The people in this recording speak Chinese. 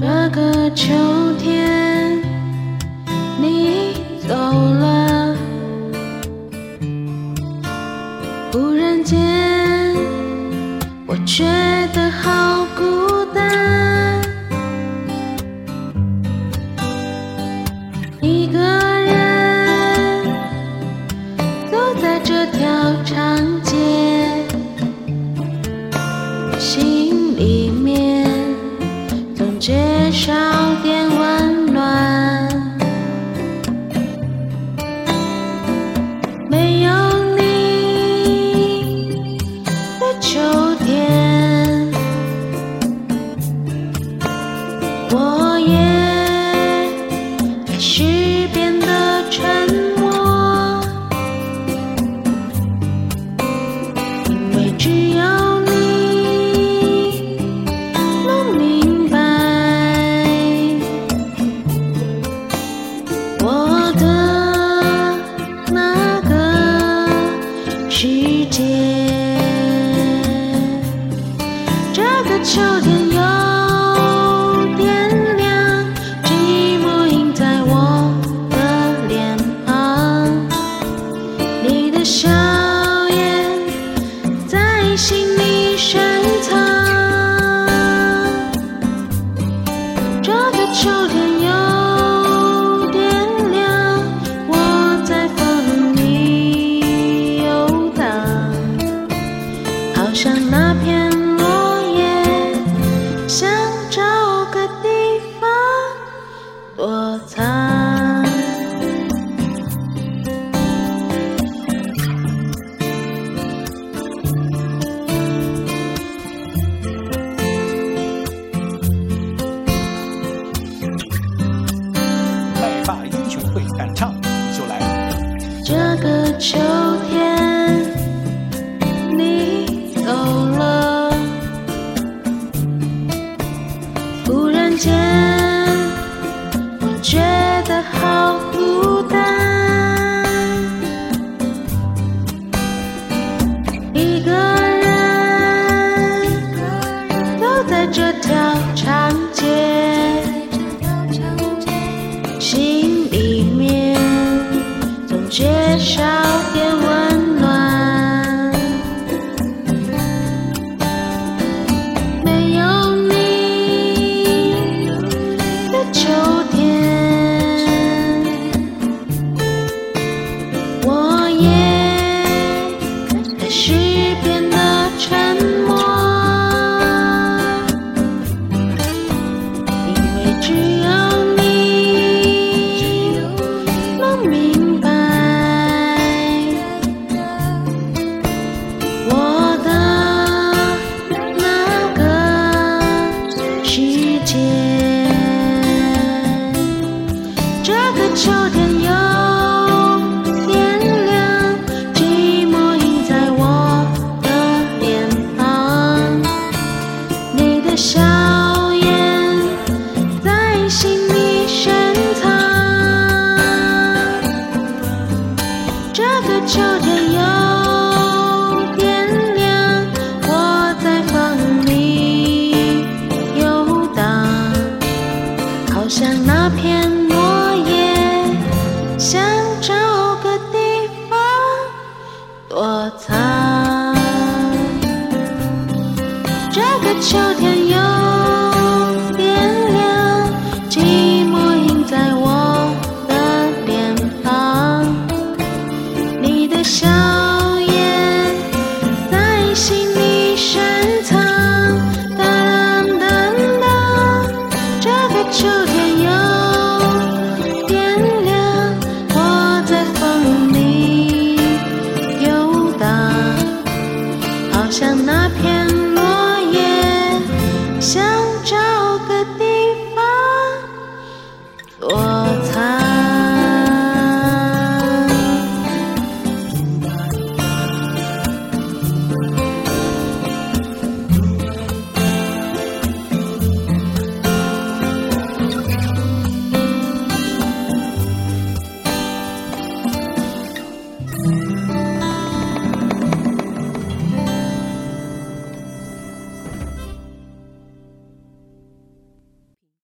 这个秋天你走了忽然间我觉得好孤街上。秋天有点凉，寂寞映在我的脸庞，你的笑颜在心里深藏。这个秋天有点凉，我在风里游荡，好像那片。就